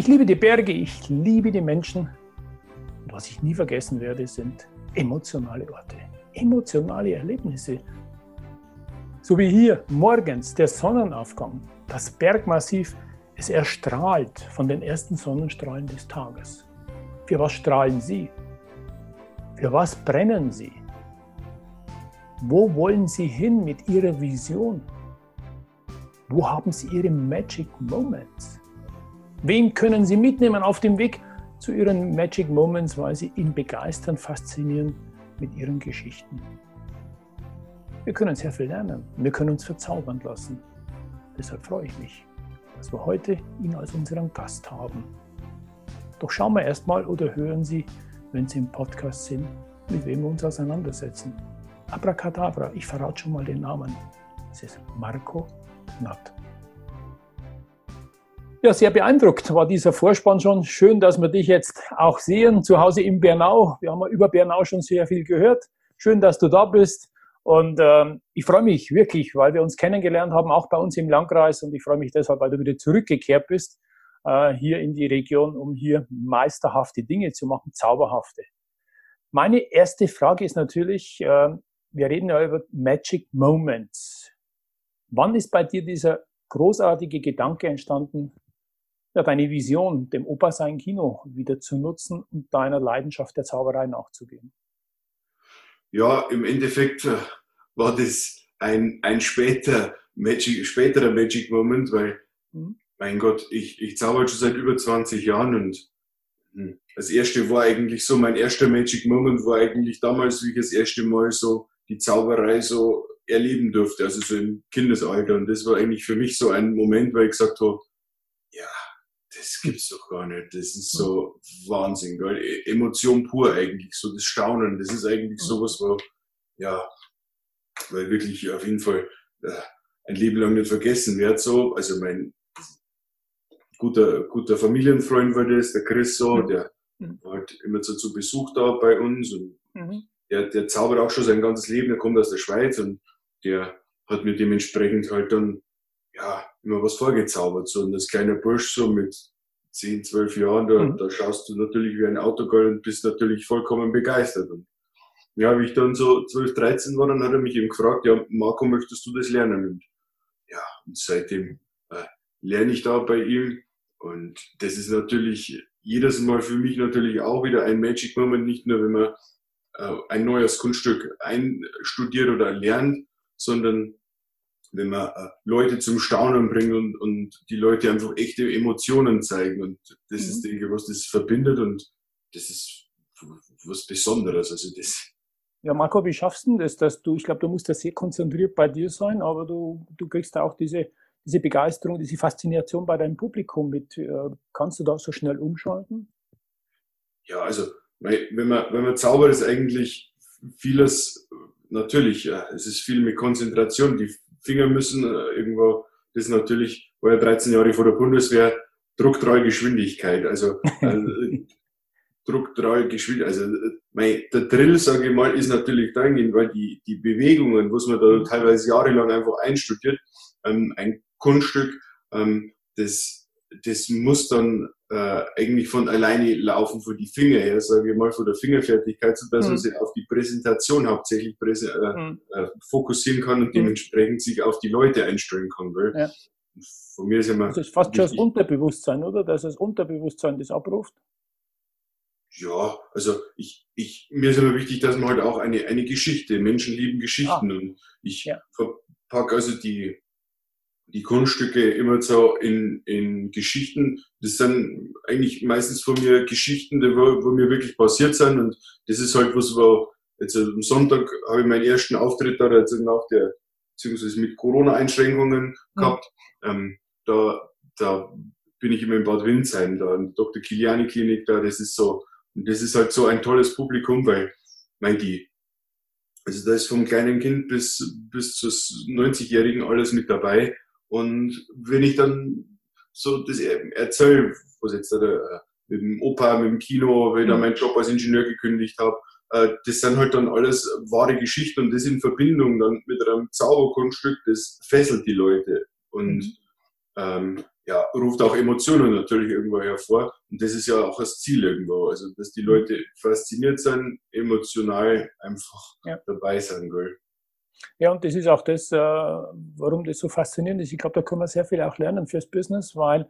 Ich liebe die Berge, ich liebe die Menschen. Und was ich nie vergessen werde, sind emotionale Orte, emotionale Erlebnisse. So wie hier morgens der Sonnenaufgang, das Bergmassiv, es erstrahlt von den ersten Sonnenstrahlen des Tages. Für was strahlen Sie? Für was brennen Sie? Wo wollen Sie hin mit Ihrer Vision? Wo haben Sie Ihre Magic Moments? Wen können Sie mitnehmen auf dem Weg zu Ihren Magic Moments, weil Sie ihn begeistern, faszinieren mit Ihren Geschichten? Wir können sehr viel lernen. Wir können uns verzaubern lassen. Deshalb freue ich mich, dass wir heute ihn als unseren Gast haben. Doch schauen wir erstmal oder hören Sie, wenn Sie im Podcast sind, mit wem wir uns auseinandersetzen. Abracadabra, ich verrate schon mal den Namen. Es ist Marco Natt. Ja, sehr beeindruckt war dieser Vorspann schon. Schön, dass wir dich jetzt auch sehen, zu Hause in Bernau. Wir haben ja über Bernau schon sehr viel gehört. Schön, dass du da bist. Und ähm, ich freue mich wirklich, weil wir uns kennengelernt haben, auch bei uns im Landkreis. Und ich freue mich deshalb, weil du wieder zurückgekehrt bist äh, hier in die Region, um hier meisterhafte Dinge zu machen, zauberhafte. Meine erste Frage ist natürlich, äh, wir reden ja über Magic Moments. Wann ist bei dir dieser großartige Gedanke entstanden, ja, deine Vision, dem Opa sein Kino wieder zu nutzen und deiner Leidenschaft der Zauberei nachzugehen? Ja, im Endeffekt äh, war das ein, ein später Magic, späterer Magic Moment, weil, mhm. mein Gott, ich, ich zauber schon seit über 20 Jahren und hm, das erste war eigentlich so, mein erster Magic Moment war eigentlich damals, wie ich das erste Mal so die Zauberei so erleben durfte, also so im Kindesalter. Und das war eigentlich für mich so ein Moment, weil ich gesagt habe, das gibt's doch gar nicht. Das ist so Wahnsinn, gell? E-, Emotion pur eigentlich, so das Staunen. Das ist eigentlich sowas, wo, ja, weil wirklich auf jeden Fall äh, ein Leben lang nicht vergessen wird, so. Also mein guter, guter Familienfreund war das, der Chris so, mhm. der mhm. war halt immer so zu Besuch da bei uns und mhm. der, der zaubert auch schon sein ganzes Leben, der kommt aus der Schweiz und der hat mir dementsprechend halt dann, ja, immer was vorgezaubert. So, und das kleine Bursch so mit 10, 12 Jahren, da, mhm. da schaust du natürlich wie ein Autogirl und bist natürlich vollkommen begeistert. Und ja, wie ich dann so 12, 13 war, dann hat er mich eben gefragt, ja, Marco, möchtest du das lernen? Und ja, und seitdem äh, lerne ich da bei ihm. Und das ist natürlich jedes Mal für mich natürlich auch wieder ein Magic Moment, nicht nur wenn man äh, ein neues Kunststück einstudiert oder lernt, sondern wenn man äh, Leute zum Staunen bringt und, und die Leute einfach echte Emotionen zeigen. Und das mhm. ist, denke ich, was das verbindet und das ist was Besonderes. Also das. Ja, Marco, wie schaffst du das, dass du, ich glaube, du musst da sehr konzentriert bei dir sein, aber du, du kriegst auch diese, diese Begeisterung, diese Faszination bei deinem Publikum mit. Äh, kannst du da so schnell umschalten? Ja, also, wenn man, wenn man zaubert, ist eigentlich vieles natürlich, ja, es ist viel mit Konzentration. Die Finger müssen äh, irgendwo, das ist natürlich, war ja 13 Jahre vor der Bundeswehr, drucktreue Geschwindigkeit. Also, äh, drucktreue Geschwindigkeit. Also, mein, der Drill, sage ich mal, ist natürlich dahingehend, weil die, die Bewegungen, was man da teilweise jahrelang einfach einstudiert, ähm, ein Kunststück, ähm, das, das muss dann äh, eigentlich von alleine laufen von die Finger her, sage ich mal, von der Fingerfertigkeit, so dass mhm. man sich auf die Präsentation hauptsächlich präse äh, mhm. äh, fokussieren kann und mhm. dementsprechend sich auf die Leute einstellen kann. Gell? Ja. Von mir ist immer das ist fast schon das Unterbewusstsein, oder? Dass das Unterbewusstsein das abruft. Ja, also ich, ich, mir ist immer wichtig, dass man halt auch eine, eine Geschichte, Menschen lieben Geschichten ah. und ich ja. verpacke also die, die Kunststücke immer so in, in Geschichten. Das sind eigentlich meistens von mir Geschichten, die wo, wo mir wirklich passiert sind. Und das ist halt was, wo jetzt am Sonntag habe ich meinen ersten Auftritt da, jetzt nach der, beziehungsweise mit Corona-Einschränkungen gehabt. Mhm. Ähm, da, da bin ich immer in Bad Windsheim, da in der Dr. Kiliani Klinik, da, das ist so, und das ist halt so ein tolles Publikum, weil, mein, die, also da ist vom kleinen Kind bis, bis zu 90-Jährigen alles mit dabei. Und wenn ich dann so das erzähle, was jetzt da, äh, mit dem Opa, mit dem Kino, wenn ich da mhm. meinen Job als Ingenieur gekündigt habe, äh, das sind halt dann alles wahre Geschichten und das in Verbindung dann mit einem Zauberkunststück, das fesselt die Leute und mhm. ähm, ja, ruft auch Emotionen natürlich irgendwo hervor. Und das ist ja auch das Ziel irgendwo. Also, dass die Leute fasziniert sind, emotional einfach ja. dabei sein, gell? Ja, und das ist auch das, äh, warum das so faszinierend ist. Ich glaube, da kann man sehr viel auch lernen fürs Business, weil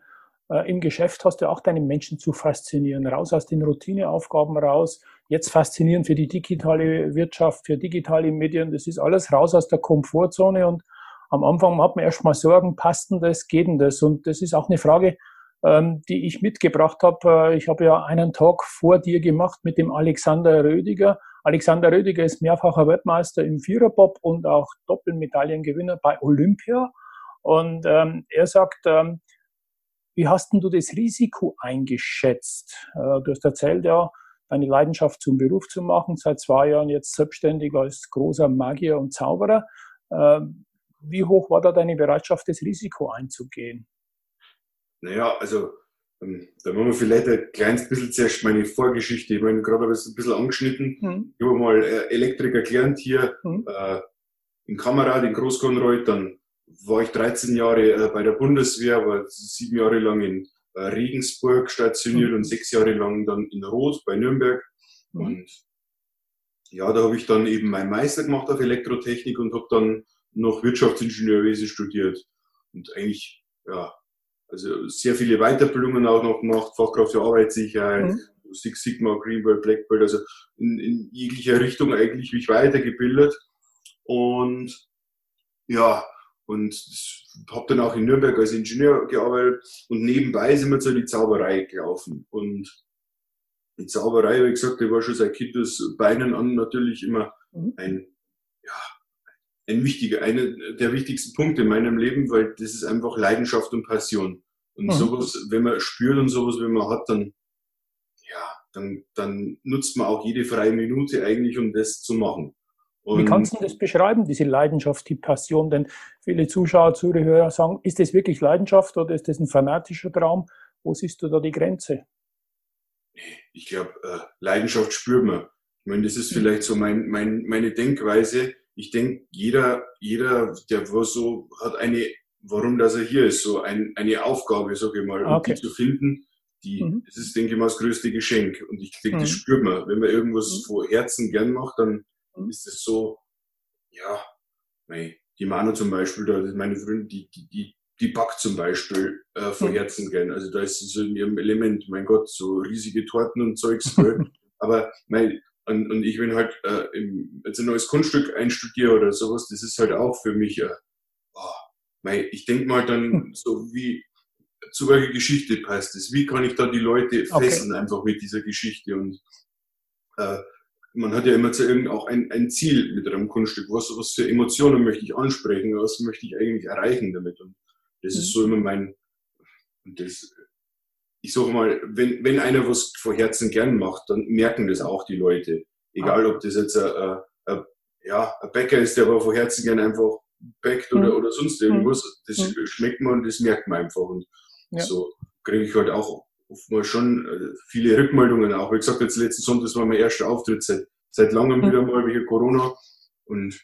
äh, im Geschäft hast du auch deine Menschen zu faszinieren, raus aus den Routineaufgaben raus. Jetzt faszinieren für die digitale Wirtschaft, für digitale Medien. Das ist alles raus aus der Komfortzone und am Anfang hat man erstmal Sorgen, passt denn das, geht denn das? Und das ist auch eine Frage, ähm, die ich mitgebracht habe. Äh, ich habe ja einen Talk vor dir gemacht mit dem Alexander Rödiger. Alexander Rödiger ist mehrfacher Weltmeister im Viererbob und auch Doppelmedaillengewinner bei Olympia. Und ähm, er sagt, ähm, wie hast denn du das Risiko eingeschätzt? Äh, du hast erzählt, ja, deine Leidenschaft zum Beruf zu machen, seit zwei Jahren jetzt selbstständig als großer Magier und Zauberer. Ähm, wie hoch war da deine Bereitschaft, das Risiko einzugehen? Naja, also da machen wir vielleicht ein kleines bisschen zuerst meine Vorgeschichte. Ich meine, gerade habe ich es ein bisschen angeschnitten. Mhm. Ich habe mal äh, Elektriker gelernt hier mhm. äh, in Kamerad in Großkonreuth. Dann war ich 13 Jahre äh, bei der Bundeswehr, war sieben Jahre lang in äh, Regensburg stationiert mhm. und sechs Jahre lang dann in Roth bei Nürnberg. Mhm. Und ja, da habe ich dann eben meinen Meister gemacht auf Elektrotechnik und habe dann noch Wirtschaftsingenieurwesen studiert. Und eigentlich, ja, also sehr viele Weiterbildungen auch noch gemacht, Fachkraft für Arbeitssicherheit, mhm. Six Sigma, Green Belt, Black Belt, also in, in jeglicher Richtung eigentlich mich weitergebildet. Und ja, und habe dann auch in Nürnberg als Ingenieur gearbeitet und nebenbei sind wir zu die Zauberei gelaufen. Und die Zauberei, wie gesagt, die war schon seit Kindesbeinen an natürlich immer mhm. ein, ja, ein wichtiger, einer der wichtigsten Punkte in meinem Leben, weil das ist einfach Leidenschaft und Passion. Und mhm. sowas, wenn man spürt und sowas, wenn man hat, dann, ja, dann, dann nutzt man auch jede freie Minute eigentlich, um das zu machen. Und Wie kannst du das beschreiben, diese Leidenschaft, die Passion? Denn viele Zuschauer, Zuhörer sagen, ist das wirklich Leidenschaft oder ist das ein fanatischer Traum? Wo siehst du da die Grenze? Ich glaube, äh, Leidenschaft spürt man. Ich meine, das ist hm. vielleicht so mein, mein, meine Denkweise. Ich denke, jeder, jeder, der was so hat eine, warum dass er hier ist, so ein, eine Aufgabe, sage ich mal, um okay. die zu finden. Die, mhm. Das ist, denke ich mal, das größte Geschenk. Und ich denke, mhm. das spürt man. Wenn man irgendwas mhm. vor Herzen gern macht, dann Mhm. ist es so, ja, die Manu zum Beispiel, da ist meine Freundin, die, die, die, die backt zum Beispiel äh, von mhm. Herzen gern. Also da ist es so in ihrem Element, mein Gott, so riesige Torten und Zeugs. Aber mein, und, und ich bin halt äh, im, jetzt ein neues Kunststück einstudiere oder sowas, das ist halt auch für mich, äh, oh, ich denke mal dann hm. so wie, zu welcher Geschichte passt es? Wie kann ich da die Leute fesseln okay. einfach mit dieser Geschichte? Und äh, man hat ja immer zu irgend auch ein, ein Ziel mit einem Kunststück. Was, was für Emotionen möchte ich ansprechen? Was möchte ich eigentlich erreichen damit? Und das mhm. ist so immer mein, und das, ich sage mal, wenn, wenn einer was vor Herzen gern macht, dann merken das auch die Leute. Egal, ob das jetzt ein, ein, ein ja, ein Bäcker ist, der aber vor Herzen gern einfach backt oder, mhm. oder sonst irgendwas. Das mhm. schmeckt man und das merkt man einfach. Und ja. so kriege ich halt auch oftmals schon äh, viele Rückmeldungen auch. Wie gesagt, jetzt letzten Sonntag war mein erster Auftritt seit, seit langem mhm. wieder mal wegen Corona. Und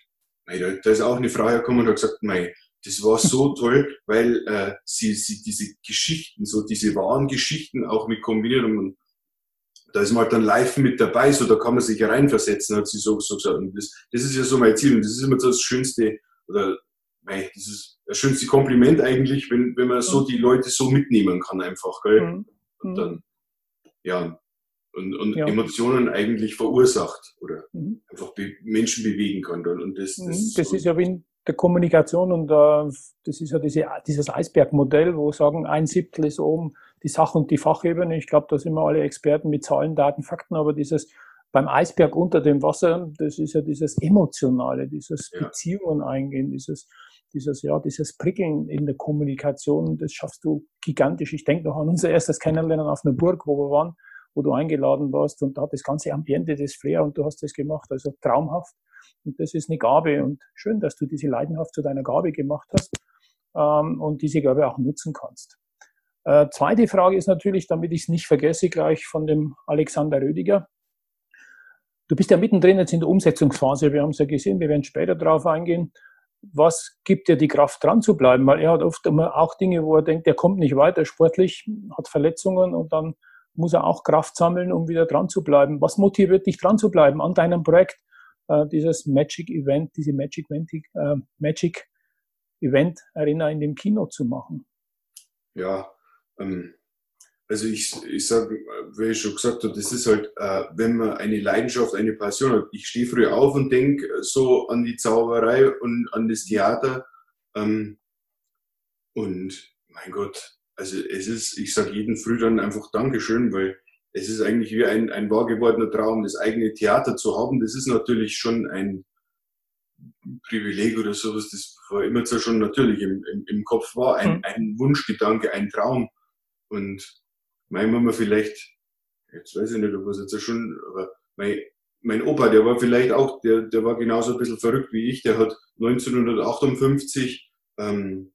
mei, da, da ist auch eine Frau gekommen und hat gesagt, mei, das war so toll, weil äh, sie, sie diese Geschichten, so diese wahren Geschichten auch mit kombiniert und da ist man halt dann live mit dabei, so da kann man sich reinversetzen, hat sie so, so gesagt. Und das, das ist ja so mein Ziel und das ist immer so das Schönste, oder mei, das ist das schönste Kompliment eigentlich, wenn, wenn man so mhm. die Leute so mitnehmen kann einfach, gell? Mhm und mhm. dann, ja, und, und ja. Emotionen eigentlich verursacht oder mhm. einfach be Menschen bewegen kann. Und das, das, das so ist ja wie der Kommunikation und uh, das ist ja diese, dieses Eisbergmodell, wo sagen, ein Siebtel ist oben die Sach- und die Fachebene. Ich glaube, da sind wir alle Experten mit Zahlen, Daten, Fakten, aber dieses beim Eisberg unter dem Wasser, das ist ja dieses Emotionale, dieses ja. Beziehungen eingehen, dieses dieses, ja, dieses Prickeln in der Kommunikation, das schaffst du gigantisch. Ich denke noch an unser erstes Kennenlernen auf einer Burg, wo wir waren, wo du eingeladen warst und da hat das ganze Ambiente, das Flair und du hast das gemacht, also traumhaft. Und das ist eine Gabe und schön, dass du diese Leidenschaft zu deiner Gabe gemacht hast ähm, und diese Gabe auch nutzen kannst. Äh, zweite Frage ist natürlich, damit ich es nicht vergesse, gleich von dem Alexander Rödiger. Du bist ja mittendrin jetzt in der Umsetzungsphase. Wir haben es ja gesehen, wir werden später darauf eingehen. Was gibt dir die Kraft, dran zu bleiben? Weil er hat oft immer auch Dinge, wo er denkt, er kommt nicht weiter sportlich, hat Verletzungen und dann muss er auch Kraft sammeln, um wieder dran zu bleiben. Was motiviert dich, dran zu bleiben an deinem Projekt? Äh, dieses Magic Event, diese Magic, äh, Magic Event Arena in dem Kino zu machen? Ja, ähm, also ich, ich sage, wie ich schon gesagt habe, das ist halt, äh, wenn man eine Leidenschaft, eine Passion hat. Ich stehe früh auf und denke so an die Zauberei und an das Theater. Ähm, und mein Gott, also es ist, ich sage jeden Früh dann einfach Dankeschön, weil es ist eigentlich wie ein, ein wahr gewordener Traum, das eigene Theater zu haben. Das ist natürlich schon ein Privileg oder sowas, das war immer so schon natürlich im, im, im Kopf war, ein, mhm. ein Wunschgedanke, ein Traum. Und manchmal man vielleicht, jetzt weiß ich nicht, ob es jetzt schon, aber mein, mein Opa, der war vielleicht auch, der, der war genauso ein bisschen verrückt wie ich, der hat 1958 ähm,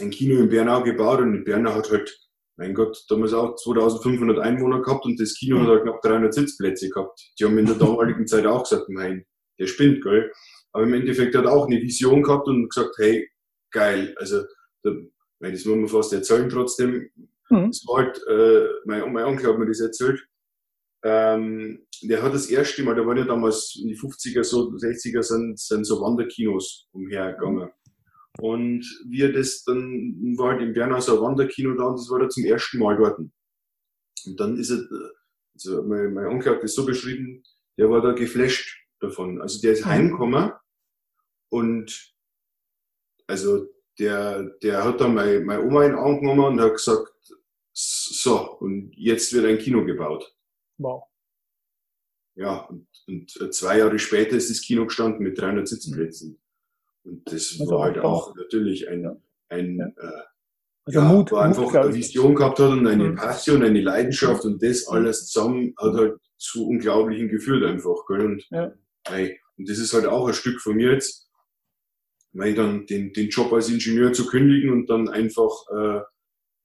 ein Kino in Bernau gebaut und in Bernau hat halt, mein Gott, damals auch 2500 Einwohner gehabt und das Kino hat halt knapp 300 Sitzplätze gehabt. Die haben in der damaligen Zeit auch gesagt, mein, der spinnt, gell. Aber im Endeffekt hat er auch eine Vision gehabt und gesagt, hey, geil, also, da, das muss man fast erzählen trotzdem. Mhm. Das war halt, äh, mein, mein Onkel hat mir das erzählt. Ähm, der hat das erste Mal, da waren ja damals in die 50er, so 60er sind, sind so Wanderkinos umhergegangen. Und wie er das dann war halt so ein Wanderkino da und das war da zum ersten Mal dort. Und dann ist er, also mein, mein Onkel hat das so beschrieben, der war da geflasht davon. Also der ist mhm. heimgekommen und also der, der hat dann meine, meine Oma in den Arm genommen und hat gesagt, so, und jetzt wird ein Kino gebaut. Wow. Ja, und, und zwei Jahre später ist das Kino gestanden mit 300 Sitzplätzen. Und das also war halt auch natürlich ein, ja. ein ja. Äh, also ja, Mut, wo einfach Mut, eine Vision gehabt hat und eine mhm. Passion, eine Leidenschaft und das alles zusammen hat halt zu unglaublichen geführt einfach. Gell? Und, ja. und das ist halt auch ein Stück von mir jetzt, weil dann den, den Job als Ingenieur zu kündigen und dann einfach äh,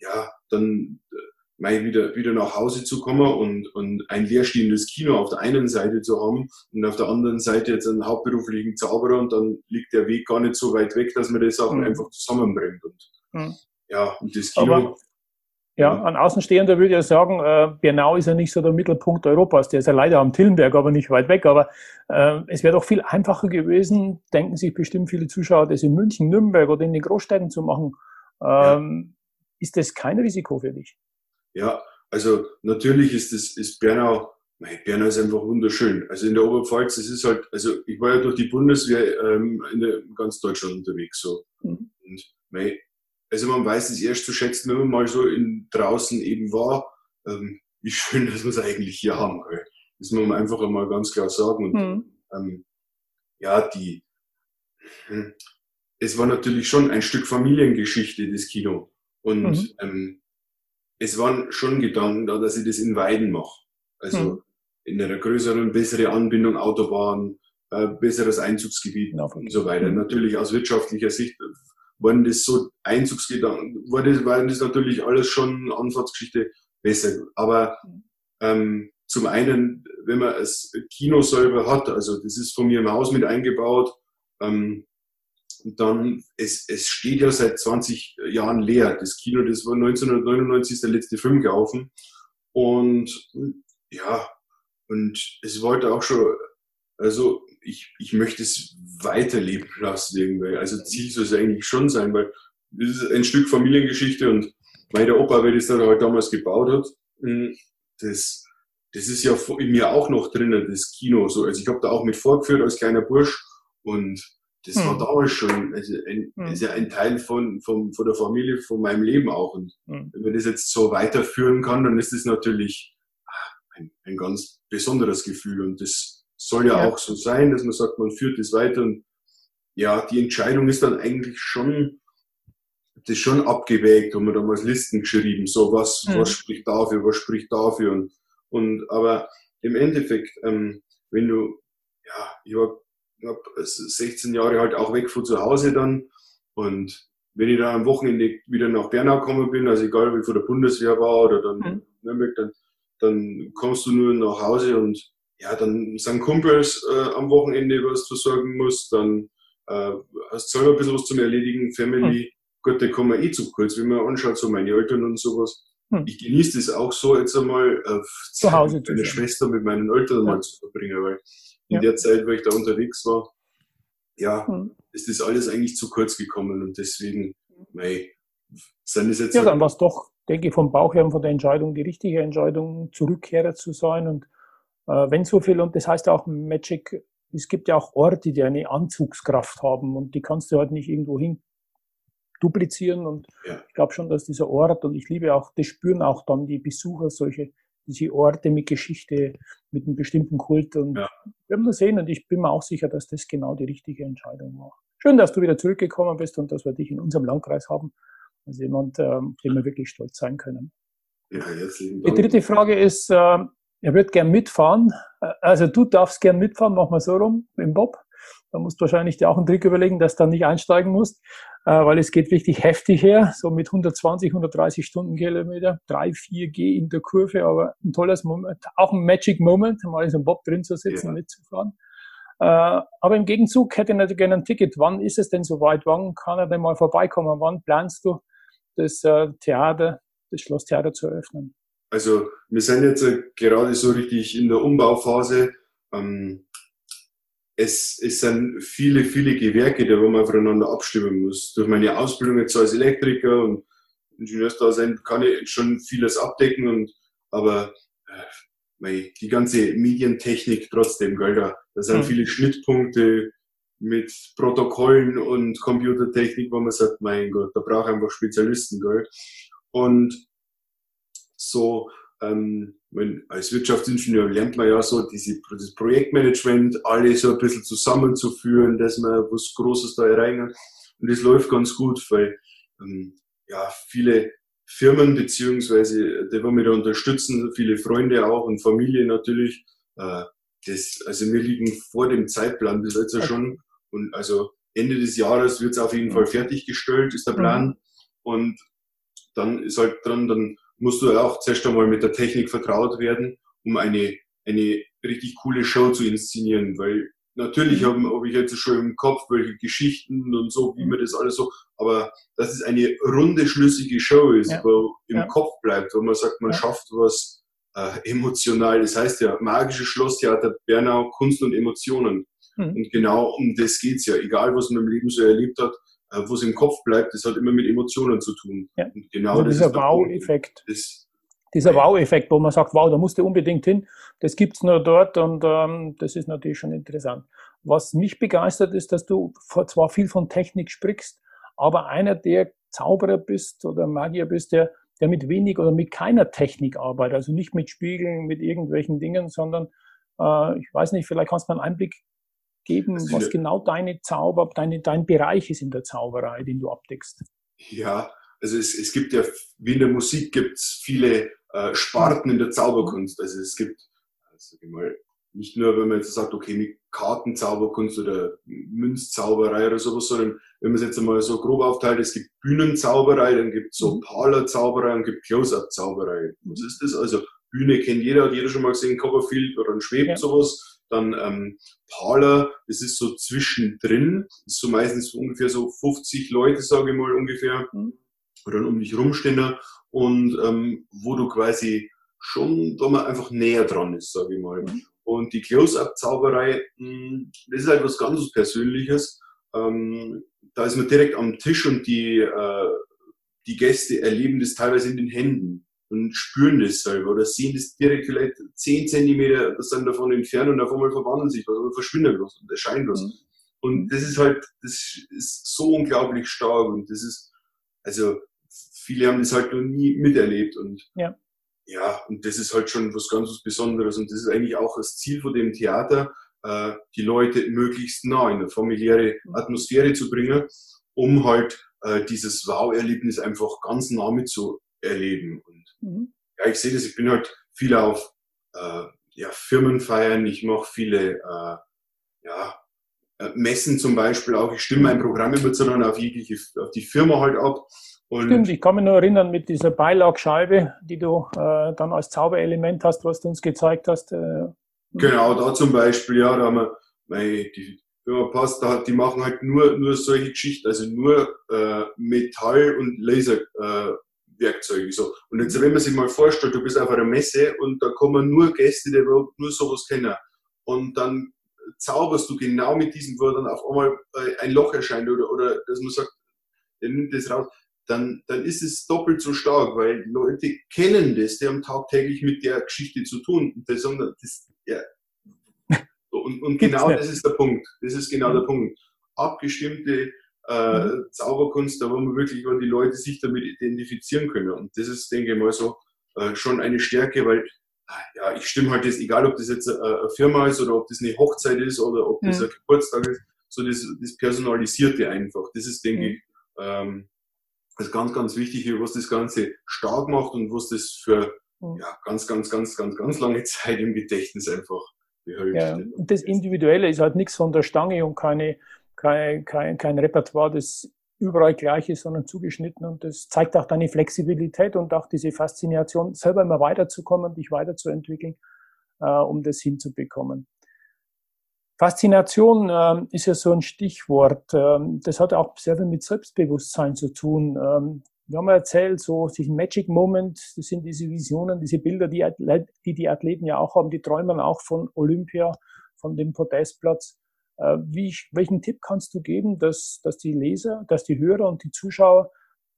ja dann äh, mal wieder, wieder nach Hause zu kommen und, und ein leerstehendes Kino auf der einen Seite zu haben und auf der anderen Seite jetzt einen hauptberuflichen Zauberer und dann liegt der Weg gar nicht so weit weg, dass man das auch mhm. einfach zusammenbringt. Und, mhm. Ja, und das Kino. Aber, ja, an Außenstehender würde ich sagen, äh, Bernau ist ja nicht so der Mittelpunkt Europas. Der ist ja leider am Tillenberg, aber nicht weit weg. Aber äh, es wäre doch viel einfacher gewesen, denken sich bestimmt viele Zuschauer, das in München, Nürnberg oder in den Großstädten zu machen. Ähm, ja. Ist das kein Risiko für dich? Ja, also natürlich ist das, ist Bernau, mein, Bernau ist einfach wunderschön. Also in der Oberpfalz, es ist halt, also ich war ja durch die Bundeswehr ähm, in, der, in ganz Deutschland unterwegs so. Mhm. Und mein, also man weiß es erst zu schätzen, wenn man mal so in, draußen eben war, ähm, wie schön, dass wir es eigentlich hier haben. Gell? Das muss man einfach einmal ganz klar sagen. Und mhm. ähm, ja, die, hm, es war natürlich schon ein Stück Familiengeschichte, das Kino. Und mhm. ähm, es waren schon Gedanken da, dass ich das in Weiden mache. Also mhm. in einer größeren, bessere Anbindung, Autobahn, äh, besseres Einzugsgebiet ja, und so weiter. Mhm. Natürlich aus wirtschaftlicher Sicht waren das so Einzugsgedanken, war das, war das natürlich alles schon Anfahrtsgeschichte besser. Aber ähm, zum einen, wenn man das Kino selber hat, also das ist von mir im Haus mit eingebaut, ähm, und dann, es, es steht ja seit 20 Jahren leer. Das Kino, das war 1999 ist der letzte Film gelaufen. Und ja, und es wollte auch schon, also ich, ich möchte es weiterleben lassen irgendwie. Also Ziel soll es eigentlich schon sein, weil das ist ein Stück Familiengeschichte und mein Opa, wer das dann halt damals gebaut hat, hm, das, das ist ja in mir auch noch drinnen, das Kino. So, also ich habe da auch mit vorgeführt als kleiner Bursch und das hm. war damals schon, also ein, hm. ist ja ein Teil von, von, von der Familie, von meinem Leben auch. Und hm. wenn man das jetzt so weiterführen kann, dann ist das natürlich ah, ein, ein ganz besonderes Gefühl. Und das soll ja, ja, auch so sein, dass man sagt, man führt das weiter. Und ja, die Entscheidung ist dann eigentlich schon, das ist schon abgewägt, haben wir damals Listen geschrieben, so was, mhm. was spricht dafür, was spricht dafür und, und aber im Endeffekt, ähm, wenn du, ja, ich war knapp 16 Jahre halt auch weg von zu Hause dann und wenn ich dann am Wochenende wieder nach Bernau gekommen bin, also egal wie ich von der Bundeswehr war oder dann mhm. Nürnberg, dann, dann kommst du nur nach Hause und ja, dann sind Kumpels äh, am Wochenende, was du sorgen musst, dann äh, hast selber ein bisschen was zum Erledigen, Family, mhm. Gott, da kommen wir eh zu kurz, wenn man anschaut, so meine Eltern und sowas. Mhm. Ich genieße das auch so jetzt einmal, äh, zu Hause mit meiner Schwester, mit meinen Eltern ja. mal zu verbringen, weil in ja. der Zeit, wo ich da unterwegs war, ja, mhm. ist das alles eigentlich zu kurz gekommen und deswegen, mei, sind es jetzt. Ja, halt dann war es doch, denke ich, vom Bauch her und von der Entscheidung die richtige Entscheidung, Zurückkehrer zu sein und äh, wenn so viel, und das heißt auch Magic, es gibt ja auch Orte, die eine Anzugskraft haben und die kannst du halt nicht irgendwo hin duplizieren und ja. ich glaube schon, dass dieser Ort und ich liebe auch, das spüren auch dann die Besucher solche, diese Orte mit Geschichte, mit einem bestimmten Kult und ja. wir werden sehen und ich bin mir auch sicher, dass das genau die richtige Entscheidung war. Schön, dass du wieder zurückgekommen bist und dass wir dich in unserem Landkreis haben. Also jemand, ähm, dem wir wirklich stolz sein können. Ja, herzlichen Dank. Die dritte Frage ist, äh, er wird gern mitfahren. Also du darfst gern mitfahren, mach mal so rum im Bob. Da musst du wahrscheinlich dir auch einen Trick überlegen, dass du dann nicht einsteigen musst, weil es geht richtig heftig her, so mit 120, 130 Stundenkilometer, 3, 4G in der Kurve, aber ein tolles Moment, auch ein Magic Moment, mal in so einem Bob drin zu sitzen, ja. mitzufahren. Äh, aber im Gegenzug hätte ich natürlich gerne ein Ticket. Wann ist es denn soweit? Wann kann er denn mal vorbeikommen? Wann planst du das äh, Theater, das Schlosstheater zu eröffnen? Also wir sind jetzt äh, gerade so richtig in der Umbauphase. Ähm, es, es sind viele, viele Gewerke, da wo man aufeinander abstimmen muss. Durch meine Ausbildung jetzt als Elektriker und Ingenieursdasein kann ich schon vieles abdecken, und, aber äh, die ganze Medientechnik trotzdem, gell, da, da sind mhm. viele Schnittpunkte mit Protokollen und Computertechnik, wo man sagt, mein Gott, da braucht einfach Spezialisten, gell. Und so, ähm, wenn, als Wirtschaftsingenieur lernt man ja so diese, das Projektmanagement, alle so ein bisschen zusammenzuführen, dass man was Großes da erreichen Und das läuft ganz gut, weil ähm, ja, viele Firmen beziehungsweise die wollen mich da unterstützen, viele Freunde auch und Familie natürlich. Äh, das, also wir liegen vor dem Zeitplan bis jetzt ja schon. Und also Ende des Jahres wird es auf jeden Fall fertiggestellt, ist der Plan. Mhm. Und dann ist halt dran, dann musst du auch zuerst einmal mit der Technik vertraut werden, um eine, eine richtig coole Show zu inszenieren, weil natürlich habe hab ich jetzt schon im Kopf, welche Geschichten und so, wie man das alles so, aber dass es eine runde, schlüssige Show ist, ja. wo im ja. Kopf bleibt, wo man sagt, man ja. schafft was äh, emotional. Das heißt ja, magische Schlosstheater Bernau, Kunst und Emotionen. Mhm. Und genau um das geht's ja. Egal, was man im Leben so erlebt hat, äh, wo es im Kopf bleibt, das hat immer mit Emotionen zu tun. Ja. Und genau also dieser Wow-Effekt. Dieser Wow-Effekt, wo man sagt, wow, da musst du unbedingt hin, das gibt's nur dort und ähm, das ist natürlich schon interessant. Was mich begeistert ist, dass du zwar viel von Technik sprichst, aber einer der Zauberer bist oder Magier bist, der, der mit wenig oder mit keiner Technik arbeitet, also nicht mit Spiegeln, mit irgendwelchen Dingen, sondern äh, ich weiß nicht, vielleicht kannst du mal einen Einblick geben, also was genau deine Zauber, deine, dein Bereich ist in der Zauberei, den du abdeckst? Ja, also es, es gibt ja, wie in der Musik gibt es viele äh, Sparten in der Zauberkunst. Also es gibt, also mal, nicht nur, wenn man jetzt sagt, okay, mit Kartenzauberkunst oder Münzzauberei oder sowas, sondern wenn man es jetzt einmal so grob aufteilt, es gibt Bühnenzauberei, dann gibt es so mhm. Parlerzauberei und gibt Close-Up-Zauberei. Was ist das? Also Bühne kennt jeder, hat jeder schon mal gesehen, Copperfield oder ein Schweb, ja. sowas. Dann ähm, Parler, das ist so zwischendrin, das ist so meistens ungefähr so 50 Leute, sage ich mal ungefähr, mhm. oder um dich rumstehen und ähm, wo du quasi schon da mal einfach näher dran ist, sage ich mal. Mhm. Und die Close-Up-Zauberei, hm, das ist halt was ganz Persönliches. Ähm, da ist man direkt am Tisch und die, äh, die Gäste erleben das teilweise in den Händen und spüren das selber oder sehen das direkt vielleicht zehn Zentimeter das dann davon entfernt und auf einmal verwandeln sich was oder verschwindet was und erscheint was. Mhm. Und das ist halt, das ist so unglaublich stark und das ist, also viele haben das halt noch nie miterlebt und ja. ja, und das ist halt schon was ganz Besonderes und das ist eigentlich auch das Ziel von dem Theater, äh, die Leute möglichst nah in eine familiäre Atmosphäre zu bringen, um halt äh, dieses Wow-Erlebnis einfach ganz nah mitzuerleben. Und mhm. ja, ich sehe das, ich bin halt viel auf äh, ja, Firmenfeiern, ich mache viele äh, ja, äh, Messen zum Beispiel auch. Ich stimme mein Programm immer zu dann auf, jegliche, auf die Firma halt ab. Und Stimmt, ich kann mich nur erinnern mit dieser Beilagscheibe, die du äh, dann als Zauberelement hast, was du uns gezeigt hast. Äh, genau, da zum Beispiel, ja, da haben wir, mei, die Firma Passt, die machen halt nur, nur solche Geschichten, also nur äh, Metall- und Laserwerkzeuge. Äh, so. Und jetzt, wenn man sich mal vorstellt, du bist auf einer Messe und da kommen nur Gäste, die überhaupt nur sowas kennen. Und dann zauberst du genau mit diesen Wörtern auf einmal äh, ein Loch erscheint oder, oder dass man sagt, der nimmt das raus dann, dann ist es doppelt so stark, weil Leute kennen das, die haben tagtäglich mit der Geschichte zu tun. Und, das, das, ja. und, und genau das ist der Punkt. Das ist genau der Punkt. Abgestimmte äh, mhm. Zauberkunst, da wo man wirklich, wo die Leute sich damit identifizieren können. Und das ist, denke ich mal, so äh, schon eine Stärke, weil ja, ich stimme halt das, egal ob das jetzt eine Firma ist oder ob das eine Hochzeit ist oder ob das mhm. ein Geburtstag ist, so das, das Personalisierte einfach. Das ist, denke mhm. ich, ähm, ist ganz, ganz wichtig, was das Ganze stark macht und was das für ja, ganz, ganz, ganz, ganz, ganz lange Zeit im Gedächtnis einfach behält. Ja, und das Individuelle ist halt nichts von der Stange und keine, kein, kein, kein Repertoire, das überall gleich ist, sondern zugeschnitten. Und das zeigt auch deine Flexibilität und auch diese Faszination, selber immer weiterzukommen, dich weiterzuentwickeln, äh, um das hinzubekommen. Faszination ähm, ist ja so ein Stichwort. Ähm, das hat auch sehr viel mit Selbstbewusstsein zu tun. Ähm, wir haben ja erzählt, so diesen Magic Moment, das sind diese Visionen, diese Bilder, die, die die Athleten ja auch haben, die träumen auch von Olympia, von dem Podestplatz. Äh, wie, welchen Tipp kannst du geben, dass, dass die Leser, dass die Hörer und die Zuschauer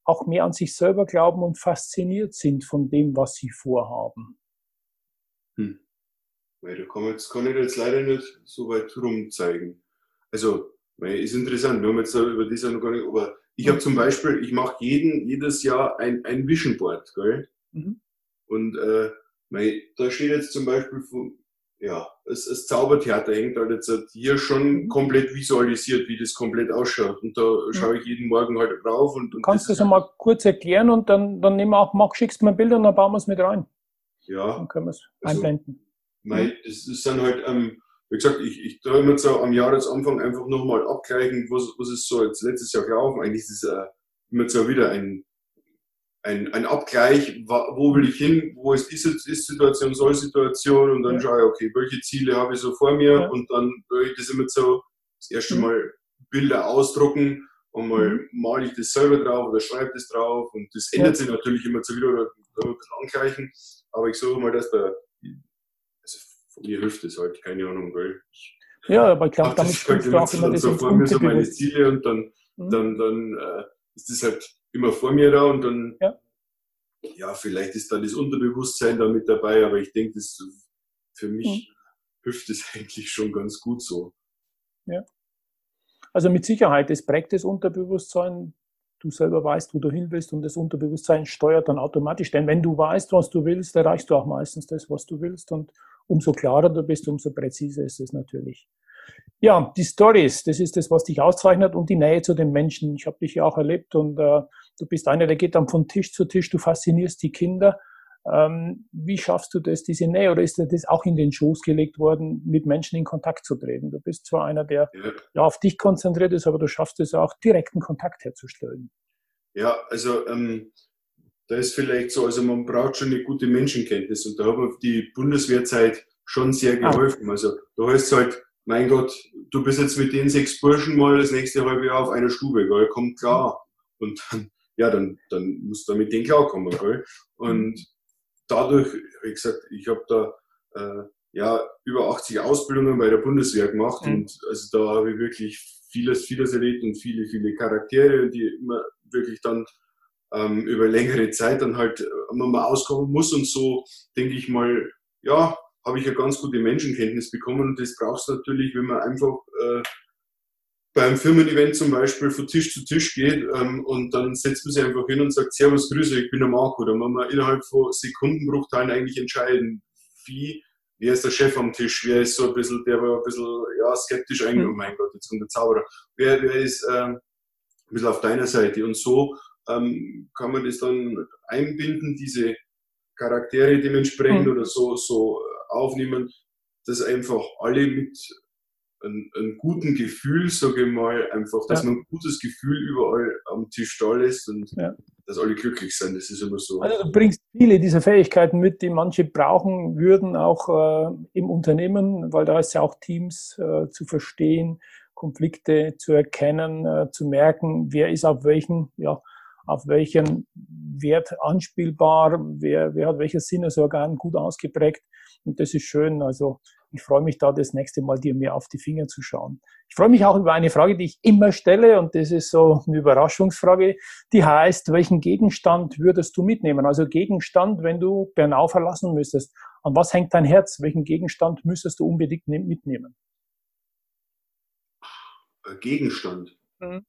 auch mehr an sich selber glauben und fasziniert sind von dem, was sie vorhaben? Hm. Weil da kann, jetzt, kann ich jetzt leider nicht so weit rumzeigen. Also, weil ist interessant, wir haben jetzt über das noch gar nicht, aber ich habe zum Beispiel, ich mache jeden, jedes Jahr ein, ein Vision Board, gell? Mhm. Und äh, weil, da steht jetzt zum Beispiel von, ja, das, das Zaubertheater hängt halt jetzt hier schon mhm. komplett visualisiert, wie das komplett ausschaut. Und da mhm. schaue ich jeden Morgen halt drauf. Und, und Kannst du das einmal kurz erklären und dann, dann nehmen wir auch, Marc, schickst du mir Bilder und dann bauen wir es mit rein. Ja. Dann können wir es also, einblenden. Weil das, das sind halt, ähm, wie gesagt, ich, ich tue immer so am Jahresanfang einfach nochmal abgleichen, was, was ist so jetzt letztes Jahr gelaufen. Eigentlich ist es äh, immer so wieder ein, ein, ein Abgleich, wo will ich hin, wo ist diese Ist-Situation, Soll-Situation und dann schaue ich, okay, welche Ziele habe ich so vor mir ja. und dann würde ich das immer so das erste mhm. Mal Bilder ausdrucken und mal mhm. male ich das selber drauf oder schreibe das drauf und das ändert ja. sich natürlich immer zu wieder oder bisschen angleichen, aber ich suche mal, dass der mir hilft es halt, keine Ahnung, weil ich ja, aber ich glaube, damit halt du auch immer das so vor mir so meine Ziele und dann, mhm. dann, dann äh, ist das halt immer vor mir da und dann, ja. ja, vielleicht ist da das Unterbewusstsein da mit dabei, aber ich denke, das für mich mhm. hilft es eigentlich schon ganz gut so. Ja. Also mit Sicherheit, das prägt das Unterbewusstsein. Du selber weißt, wo du hin willst und das Unterbewusstsein steuert dann automatisch. Denn wenn du weißt, was du willst, erreichst du auch meistens das, was du willst. Und umso klarer du bist, umso präziser ist es natürlich. Ja, die Stories, das ist das, was dich auszeichnet und die Nähe zu den Menschen. Ich habe dich ja auch erlebt und äh, du bist einer, der geht dann von Tisch zu Tisch, du faszinierst die Kinder. Ähm, wie schaffst du das, diese Nähe, oder ist dir das auch in den Schoß gelegt worden, mit Menschen in Kontakt zu treten? Du bist zwar einer, der ja. ja auf dich konzentriert ist, aber du schaffst es auch, direkten Kontakt herzustellen. Ja, also ähm, da ist vielleicht so, also man braucht schon eine gute Menschenkenntnis und da hat mir die Bundeswehrzeit schon sehr ah. geholfen. Ah. Also da heißt es halt, mein Gott, du bist jetzt mit den sechs Burschen mal das nächste halbe Jahr auf einer Stube, gell? kommt klar. Und dann, ja, dann, dann musst du mit denen klarkommen. Gell? Und dadurch, wie gesagt, ich habe da äh, ja über 80 Ausbildungen bei der Bundeswehr gemacht mhm. und also da habe ich wirklich vieles, vieles erlebt und viele, viele Charaktere, die immer wirklich dann ähm, über längere Zeit dann halt äh, mal auskommen muss und so, denke ich mal, ja, habe ich eine ganz gute Menschenkenntnis bekommen und das brauchst du natürlich, wenn man einfach äh, beim Firmen-Event zum Beispiel von Tisch zu Tisch geht ähm, und dann setzt man sich einfach hin und sagt, Servus, Grüße, ich bin der Marco. Dann muss man innerhalb von Sekundenbruchteilen eigentlich entscheiden, wie wer ist der Chef am Tisch, wer ist so ein bisschen, der war ein bisschen ja, skeptisch eigentlich, mhm. oh mein Gott, jetzt kommt der Zauberer, wer, wer ist ähm, ein bisschen auf deiner Seite und so ähm, kann man das dann einbinden, diese Charaktere dementsprechend mhm. oder so, so aufnehmen, dass einfach alle mit einem, einem guten Gefühl, sage ich mal, einfach, dass ja. man ein gutes Gefühl überall am Tisch da lässt und ja. dass alle glücklich sind. Das ist immer so. Also du bringst viele dieser Fähigkeiten mit, die manche brauchen würden, auch äh, im Unternehmen, weil da ist ja auch Teams äh, zu verstehen, Konflikte zu erkennen, äh, zu merken, wer ist auf welchen, ja, auf welchen Wert anspielbar, wer, wer hat welches Sinnesorgan gut ausgeprägt. Und das ist schön. Also ich freue mich da das nächste Mal, dir mehr auf die Finger zu schauen. Ich freue mich auch über eine Frage, die ich immer stelle, und das ist so eine Überraschungsfrage, die heißt, welchen Gegenstand würdest du mitnehmen? Also Gegenstand, wenn du Bernau verlassen müsstest. An was hängt dein Herz? Welchen Gegenstand müsstest du unbedingt ne-, mitnehmen? Gegenstand. Mhm.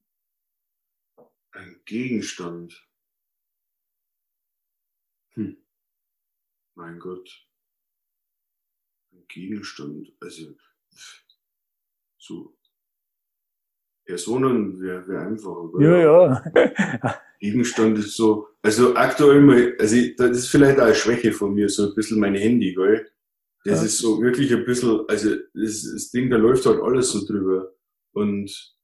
Ein Gegenstand. Hm. Mein Gott. Ein Gegenstand. Also, so. Personen wäre wär einfach. Ja, ja. Gegenstand ist so, also aktuell mal, also das ist vielleicht auch eine Schwäche von mir, so ein bisschen mein Handy, gell? Das ja. ist so wirklich ein bisschen, also das, das Ding, da läuft halt alles so drüber. Und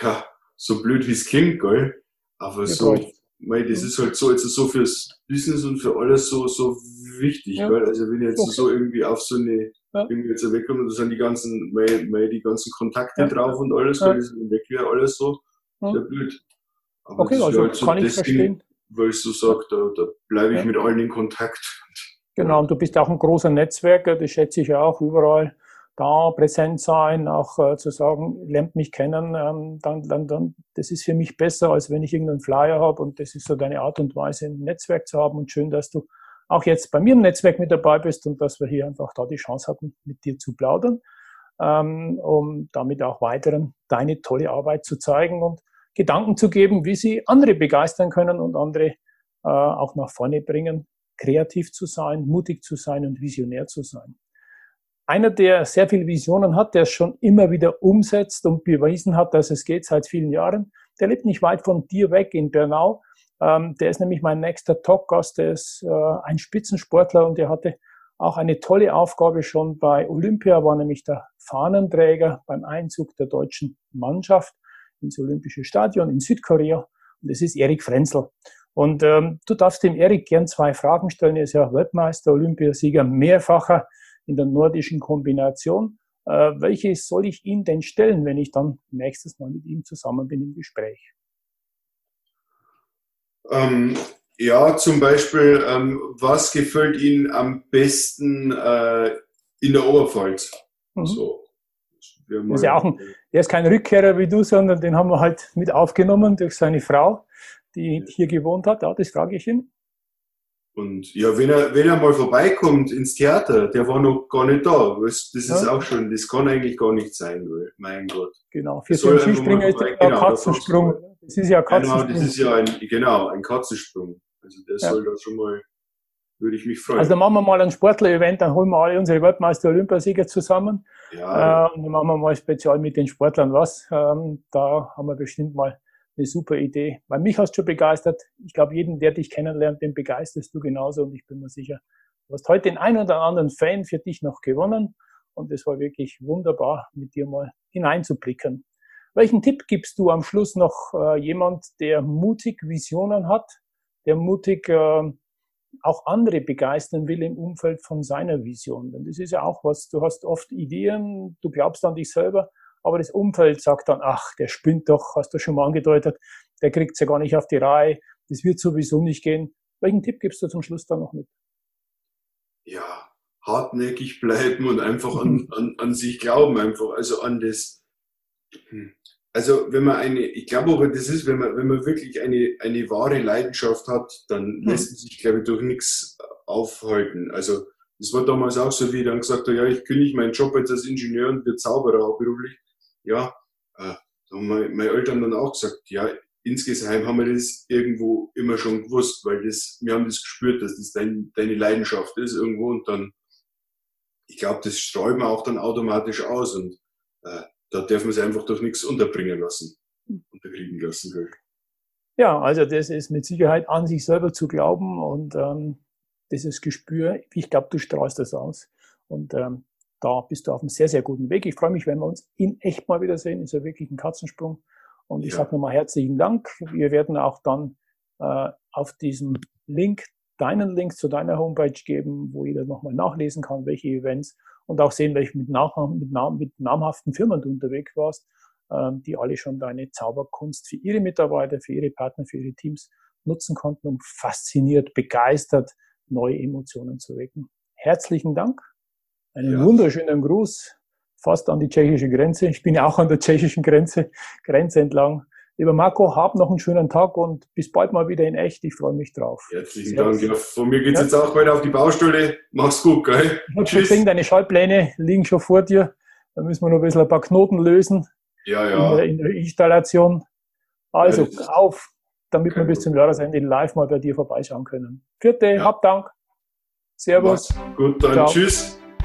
ja, so blöd wie es klingt, gell? Aber ja, so, mei, das ist halt so, jetzt so fürs Business und für alles so, so wichtig, ja. gell? Also wenn ich jetzt okay. so irgendwie auf so eine, ja. ich jetzt wegkomme, da sind die ganzen, mei, mei, die ganzen Kontakte ja. drauf und alles, ja. das weg wäre, alles so, sehr blöd. Aber okay, also halt so kann ich verstehen. Ding, weil ich so sage, da, da bleibe ich mit allen in Kontakt. Genau, und du bist auch ein großer Netzwerker, das schätze ich auch überall da präsent sein, auch äh, zu sagen, lernt mich kennen, ähm, dann, dann, dann, das ist für mich besser, als wenn ich irgendeinen Flyer habe und das ist so deine Art und Weise, ein Netzwerk zu haben und schön, dass du auch jetzt bei mir im Netzwerk mit dabei bist und dass wir hier einfach da die Chance hatten, mit dir zu plaudern, ähm, um damit auch weiteren deine tolle Arbeit zu zeigen und Gedanken zu geben, wie sie andere begeistern können und andere äh, auch nach vorne bringen, kreativ zu sein, mutig zu sein und visionär zu sein einer, der sehr viele Visionen hat, der es schon immer wieder umsetzt und bewiesen hat, dass es geht seit vielen Jahren. Der lebt nicht weit von dir weg in Bernau. Ähm, der ist nämlich mein nächster Talkgast. Der ist äh, ein Spitzensportler und der hatte auch eine tolle Aufgabe schon bei Olympia, war nämlich der Fahnenträger beim Einzug der deutschen Mannschaft ins Olympische Stadion in Südkorea. Und das ist Erik Frenzel. Und ähm, du darfst dem Erik gern zwei Fragen stellen. Er ist ja Weltmeister, Olympiasieger, mehrfacher in der nordischen Kombination. Äh, welche soll ich ihm denn stellen, wenn ich dann nächstes Mal mit ihm zusammen bin im Gespräch? Ähm, ja, zum Beispiel, ähm, was gefällt Ihnen am besten äh, in der Oberpfalz? Mhm. So. Ist ja auch ein, er ist kein Rückkehrer wie du, sondern den haben wir halt mit aufgenommen durch seine Frau, die hier gewohnt hat. Ja, das frage ich ihn. Und ja, wenn er, wenn er mal vorbeikommt ins Theater, der war noch gar nicht da. Das, das ja. ist auch schon, das kann eigentlich gar nicht sein, weil, mein Gott. Genau, für so einen Skispringer ist das ja genau, Katzensprung. Das ist ja Katzensprung. Genau, das ist ja ein, genau, ein Katzensprung. Also das ja. soll da schon mal, würde ich mich freuen. Also dann machen wir mal ein Sportler-Event, dann holen wir alle unsere Weltmeister Olympiasieger zusammen. Ja. Äh, und dann machen wir mal speziell mit den Sportlern was. Ähm, da haben wir bestimmt mal eine super Idee. Weil mich hast du schon begeistert. Ich glaube, jeden, der dich kennenlernt, den begeisterst du genauso. Und ich bin mir sicher, du hast heute den einen oder anderen Fan für dich noch gewonnen. Und es war wirklich wunderbar, mit dir mal hineinzublicken. Welchen Tipp gibst du am Schluss noch äh, jemand, der mutig Visionen hat, der mutig äh, auch andere begeistern will im Umfeld von seiner Vision? Denn das ist ja auch was, du hast oft Ideen, du glaubst an dich selber, aber das Umfeld sagt dann, ach, der spinnt doch, hast du schon mal angedeutet, der kriegt es ja gar nicht auf die Reihe, das wird sowieso nicht gehen. Welchen Tipp gibst du zum Schluss da noch mit? Ja, hartnäckig bleiben und einfach an, an, an sich glauben, einfach, also an das. Hm. Also wenn man eine, ich glaube aber, das ist, wenn man, wenn man wirklich eine, eine wahre Leidenschaft hat, dann hm. lässt man sich, glaube ich, durch nichts aufhalten. Also das war damals auch so, wie ich dann gesagt habe, ja, ich kündige meinen Job jetzt als Ingenieur und wird Zauberer auch beruflich ja, äh, da haben meine Eltern dann auch gesagt, ja, insgeheim haben wir das irgendwo immer schon gewusst, weil das, wir haben das gespürt, dass das dein, deine Leidenschaft ist irgendwo und dann, ich glaube, das streuen wir auch dann automatisch aus und äh, da dürfen wir es einfach durch nichts unterbringen lassen, unterkriegen lassen. Gell. Ja, also das ist mit Sicherheit an sich selber zu glauben und ähm, dieses Gespür, ich glaube, du strahlst das aus. Und ähm, da bist du auf einem sehr, sehr guten Weg. Ich freue mich, wenn wir uns in echt mal wiedersehen. Ist ja wirklich ein Katzensprung. Und ich ja. sage nochmal herzlichen Dank. Wir werden auch dann äh, auf diesem Link deinen Link zu deiner Homepage geben, wo jeder nochmal nachlesen kann, welche Events und auch sehen, welche mit, nach, mit, nam, mit namhaften Firmen du unterwegs warst, äh, die alle schon deine Zauberkunst für ihre Mitarbeiter, für ihre Partner, für ihre Teams nutzen konnten, um fasziniert, begeistert neue Emotionen zu wecken. Herzlichen Dank. Einen ja. wunderschönen Gruß fast an die tschechische Grenze. Ich bin ja auch an der tschechischen Grenze, Grenze entlang. Lieber Marco, hab noch einen schönen Tag und bis bald mal wieder in echt. Ich freue mich drauf. Herzlichen. Dank. Ja, von mir geht's ja. jetzt auch weiter auf die Baustelle. Mach's gut, gell? Tschüss. Denke, deine Schaltpläne liegen schon vor dir. Da müssen wir noch ein bisschen ein paar Knoten lösen. Ja, ja. In der, in der Installation. Also, ja, auf, damit wir bis zum Jahresende live mal bei dir vorbeischauen können. Vierte, hab Dank. Servus. Mach's gut, dann Ciao. tschüss.